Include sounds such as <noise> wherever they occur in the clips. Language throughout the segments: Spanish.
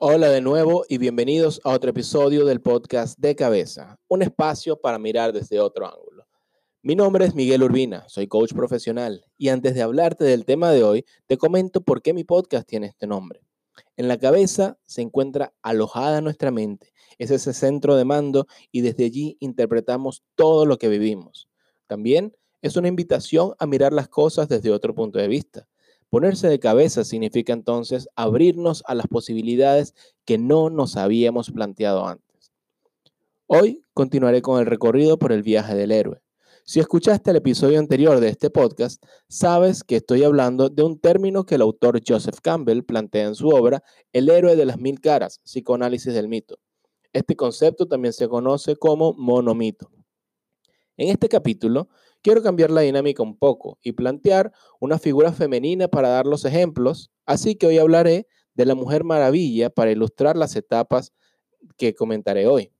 Hola de nuevo y bienvenidos a otro episodio del podcast de cabeza, un espacio para mirar desde otro ángulo. Mi nombre es Miguel Urbina, soy coach profesional y antes de hablarte del tema de hoy, te comento por qué mi podcast tiene este nombre. En la cabeza se encuentra alojada nuestra mente, es ese centro de mando y desde allí interpretamos todo lo que vivimos. También es una invitación a mirar las cosas desde otro punto de vista Ponerse de cabeza significa entonces abrirnos a las posibilidades que no nos habíamos planteado antes. Hoy continuaré con el recorrido por el viaje del héroe. Si escuchaste el episodio anterior de este podcast, sabes que estoy hablando de un término que el autor Joseph Campbell plantea en su obra El héroe de las mil caras, psicoanálisis del mito. Este concepto también se conoce como monomito. En este capítulo quiero cambiar la dinámica un poco y plantear una figura femenina para dar los ejemplos, así que hoy hablaré de la Mujer Maravilla para ilustrar las etapas que comentaré hoy.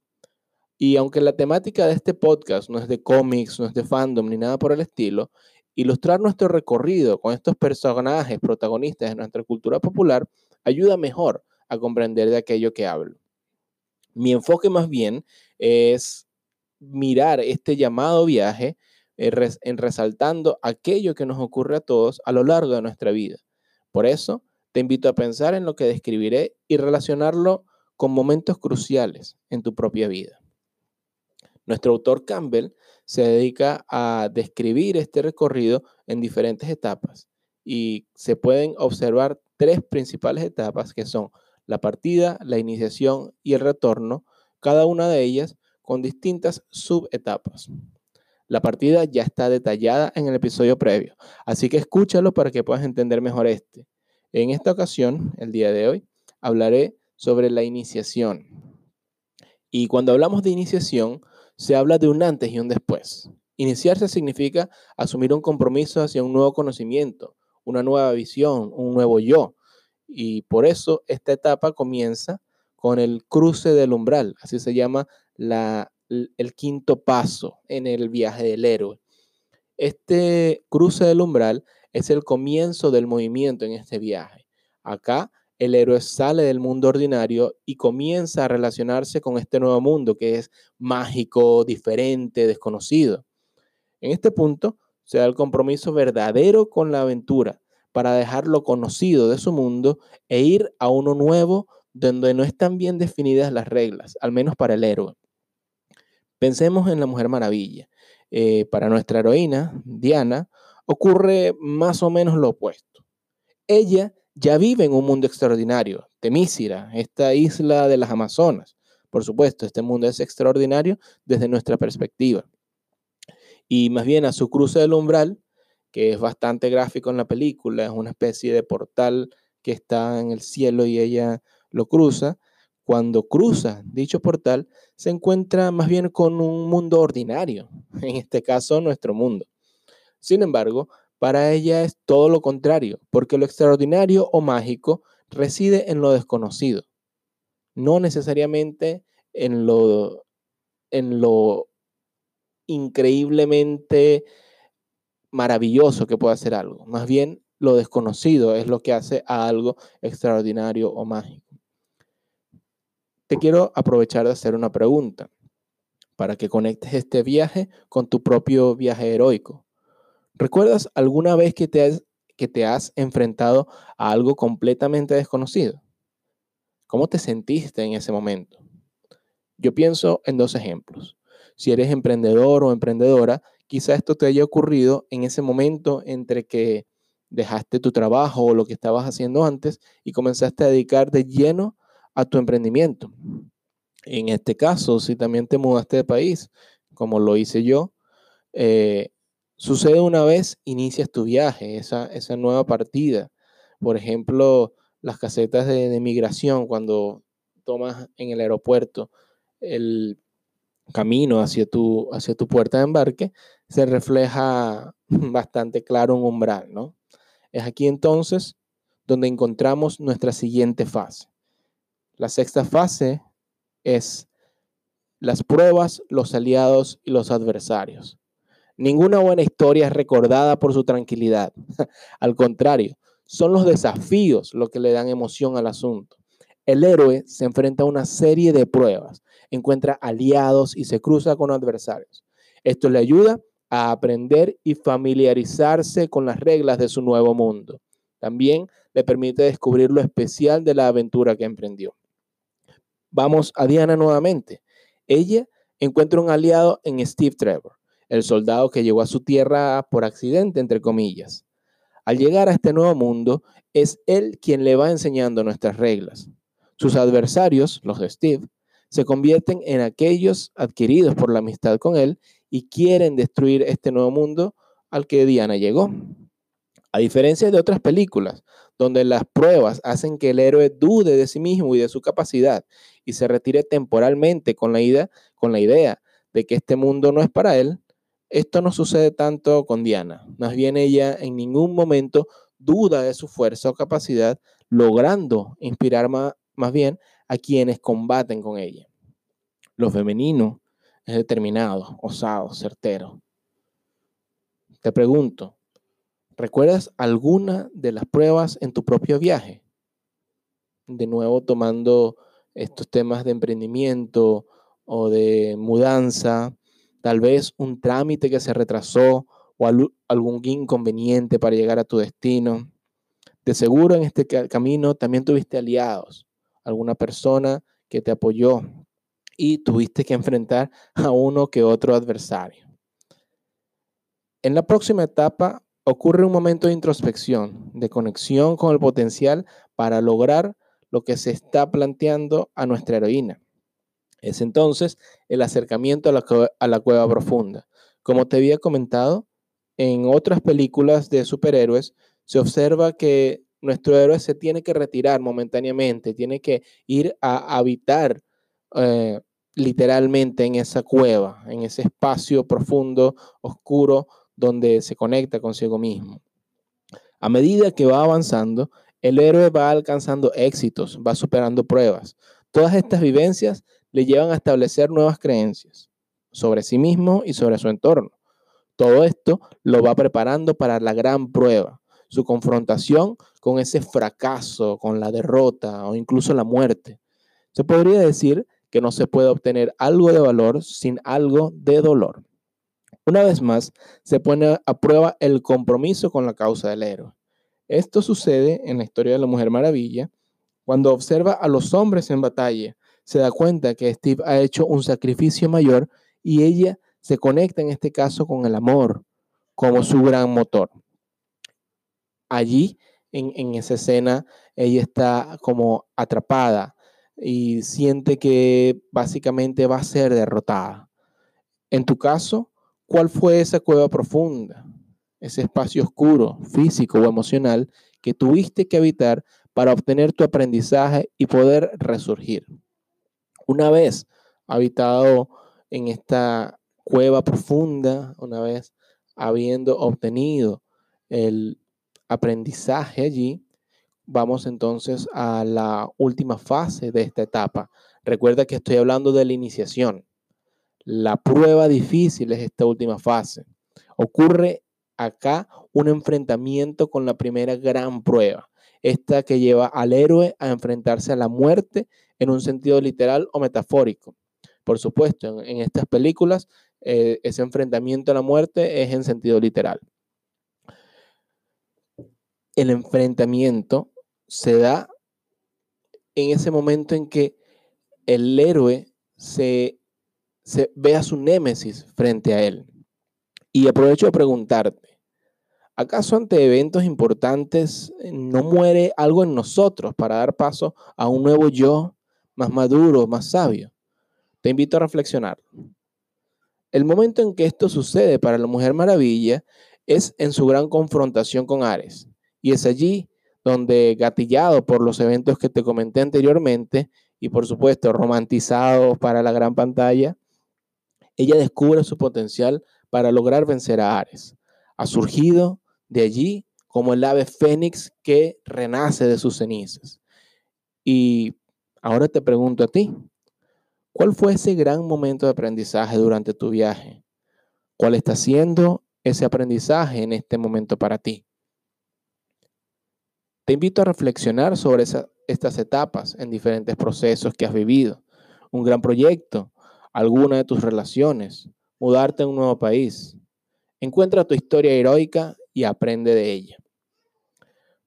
Y aunque la temática de este podcast no es de cómics, no es de fandom ni nada por el estilo, ilustrar nuestro recorrido con estos personajes protagonistas de nuestra cultura popular ayuda mejor a comprender de aquello que hablo. Mi enfoque más bien es mirar este llamado viaje en resaltando aquello que nos ocurre a todos a lo largo de nuestra vida. Por eso, te invito a pensar en lo que describiré y relacionarlo con momentos cruciales en tu propia vida. Nuestro autor Campbell se dedica a describir este recorrido en diferentes etapas y se pueden observar tres principales etapas que son la partida, la iniciación y el retorno, cada una de ellas con distintas subetapas. La partida ya está detallada en el episodio previo, así que escúchalo para que puedas entender mejor este. En esta ocasión, el día de hoy, hablaré sobre la iniciación. Y cuando hablamos de iniciación, se habla de un antes y un después. Iniciarse significa asumir un compromiso hacia un nuevo conocimiento, una nueva visión, un nuevo yo. Y por eso esta etapa comienza con el cruce del umbral, así se llama la el quinto paso en el viaje del héroe. Este cruce del umbral es el comienzo del movimiento en este viaje. Acá el héroe sale del mundo ordinario y comienza a relacionarse con este nuevo mundo que es mágico, diferente, desconocido. En este punto se da el compromiso verdadero con la aventura para dejar lo conocido de su mundo e ir a uno nuevo donde no están bien definidas las reglas, al menos para el héroe. Pensemos en la Mujer Maravilla. Eh, para nuestra heroína, Diana, ocurre más o menos lo opuesto. Ella ya vive en un mundo extraordinario, Temícira, esta isla de las Amazonas. Por supuesto, este mundo es extraordinario desde nuestra perspectiva. Y más bien a su cruce del umbral, que es bastante gráfico en la película, es una especie de portal que está en el cielo y ella lo cruza, cuando cruza dicho portal, se encuentra más bien con un mundo ordinario, <laughs> en este caso nuestro mundo. Sin embargo, para ella es todo lo contrario, porque lo extraordinario o mágico reside en lo desconocido, no necesariamente en lo, en lo increíblemente maravilloso que puede hacer algo. Más bien, lo desconocido es lo que hace a algo extraordinario o mágico te quiero aprovechar de hacer una pregunta para que conectes este viaje con tu propio viaje heroico. ¿Recuerdas alguna vez que te has, que te has enfrentado a algo completamente desconocido? ¿Cómo te sentiste en ese momento? Yo pienso en dos ejemplos. Si eres emprendedor o emprendedora, quizá esto te haya ocurrido en ese momento entre que dejaste tu trabajo o lo que estabas haciendo antes y comenzaste a dedicar de lleno a tu emprendimiento. En este caso, si también te mudaste de país, como lo hice yo, eh, sucede una vez, inicias tu viaje, esa, esa nueva partida. Por ejemplo, las casetas de, de migración, cuando tomas en el aeropuerto el camino hacia tu, hacia tu puerta de embarque, se refleja <laughs> bastante claro un umbral, ¿no? Es aquí entonces donde encontramos nuestra siguiente fase. La sexta fase es las pruebas, los aliados y los adversarios. Ninguna buena historia es recordada por su tranquilidad. <laughs> Al contrario, son los desafíos los que le dan emoción al asunto. el héroe se enfrenta a una serie de pruebas, encuentra aliados y se cruza con adversarios. Esto le ayuda a aprender y familiarizarse con las reglas de su nuevo mundo. También le permite descubrir lo especial de la aventura que emprendió. Vamos a Diana nuevamente. Ella encuentra un aliado en Steve Trevor, el soldado que llegó a su tierra por accidente, entre comillas. Al llegar a este nuevo mundo, es él quien le va enseñando nuestras reglas. Sus adversarios, los de Steve, se convierten en aquellos adquiridos por la amistad con él y quieren destruir este nuevo mundo al que Diana llegó. A diferencia de otras películas, donde las pruebas hacen que el héroe dude de sí mismo y de su capacidad y se retire temporalmente con la, idea, con la idea de que este mundo no es para él, esto no sucede tanto con Diana. Más bien ella en ningún momento duda de su fuerza o capacidad, logrando inspirar más, más bien a quienes combaten con ella. Lo femenino es determinado, osado, certero. Te pregunto, ¿recuerdas alguna de las pruebas en tu propio viaje? De nuevo tomando estos temas de emprendimiento o de mudanza, tal vez un trámite que se retrasó o algún inconveniente para llegar a tu destino. De seguro en este camino también tuviste aliados, alguna persona que te apoyó, y tuviste que enfrentar a uno que otro adversario. En la próxima etapa ocurre un momento de introspección, de conexión con el potencial para lograr lo que se está planteando a nuestra heroína. Es entonces el acercamiento a la, a la cueva profunda. Como te había comentado, en otras películas de superhéroes se observa que nuestro héroe se tiene que retirar momentáneamente, tiene que ir a habitar eh, literalmente en esa cueva, en ese espacio profundo, oscuro, donde se conecta consigo mismo. A medida que va avanzando, el héroe va alcanzando éxitos, va superando pruebas. Todas estas vivencias le llevan a establecer nuevas creencias sobre sí mismo y sobre su entorno. Todo esto lo va preparando para la gran prueba, su confrontación con ese fracaso, con la derrota o incluso la muerte. Se podría decir que no se puede obtener algo de valor sin algo de dolor. Una vez más, se pone a prueba el compromiso con la causa del héroe. Esto sucede en la historia de la Mujer Maravilla, cuando observa a los hombres en batalla, se da cuenta que Steve ha hecho un sacrificio mayor y ella se conecta en este caso con el amor como su gran motor. Allí, en, en esa escena, ella está como atrapada, y siente que básicamente va a ser derrotada. En tu caso, ¿cuál fue esa cueva profunda? Ese espacio oscuro, físico o emocional que tuviste que habitar para obtener tu aprendizaje y poder resurgir. Una vez habitado en esta cueva profunda, una vez habiendo obtenido el aprendizaje allí, Vamos entonces a la última fase de esta etapa. Recuerda que estoy hablando de la iniciación. La prueba difícil es esta última fase. Ocurre acá un enfrentamiento con la primera gran prueba, esta que lleva al héroe a enfrentarse a la muerte en un sentido literal o metafórico. Por supuesto, en, estas películas eh, ese enfrentamiento a la muerte es en sentido literal. El enfrentamiento se da en ese momento en que el héroe se, ve a su némesis frente a él. Y aprovecho a preguntarte, ¿acaso ante eventos importantes eh, no muere algo en nosotros para dar paso a un nuevo yo más maduro, más sabio? Te invito a reflexionar. El momento en que esto sucede para la Mujer Maravilla es en su gran confrontación con Ares. Y es allí donde gatillado por los eventos que te comenté anteriormente y por supuesto romantizados para la gran pantalla, ella descubre su potencial para lograr vencer a Ares. Ha surgido de allí como el ave fénix que renace de sus cenizas. Y ahora te pregunto a ti, ¿cuál fue ese gran momento de aprendizaje durante tu viaje? ¿Cuál está siendo ese aprendizaje en este momento para ti? Te invito a reflexionar sobre estas etapas en diferentes procesos que has vivido. Un gran proyecto, alguna de tus relaciones, mudarte a un nuevo país. Encuentra tu historia heroica y aprende de ella.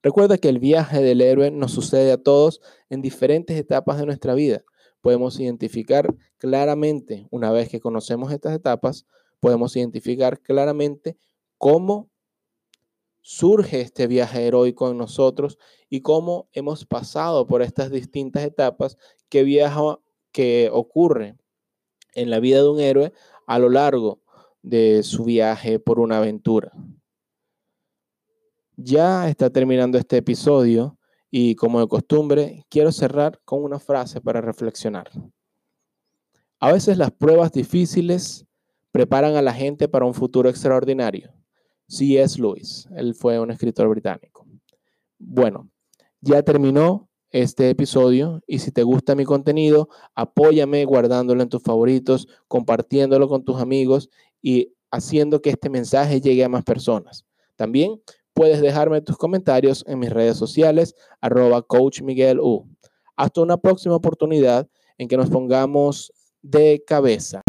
Recuerda que el viaje del héroe nos sucede a todos en diferentes etapas de nuestra vida. Podemos identificar claramente, una vez que conocemos estas etapas, podemos identificar claramente cómo surge este viaje heroico en nosotros y cómo hemos pasado por estas distintas etapas que viaja, que ocurre en la vida de un héroe a lo largo de su viaje por una aventura. Ya está terminando este episodio y como de costumbre, quiero cerrar con una frase para reflexionar. A veces las pruebas difíciles preparan a la gente para un futuro extraordinario. C.S. Lewis, él fue un escritor británico. Bueno, ya terminó este episodio y si te gusta mi contenido, apóyame guardándolo en tus favoritos, compartiéndolo con tus amigos y haciendo que este mensaje llegue a más personas. También puedes dejarme tus comentarios en mis redes sociales, arroba U. Hasta una próxima oportunidad en que nos pongamos de cabeza.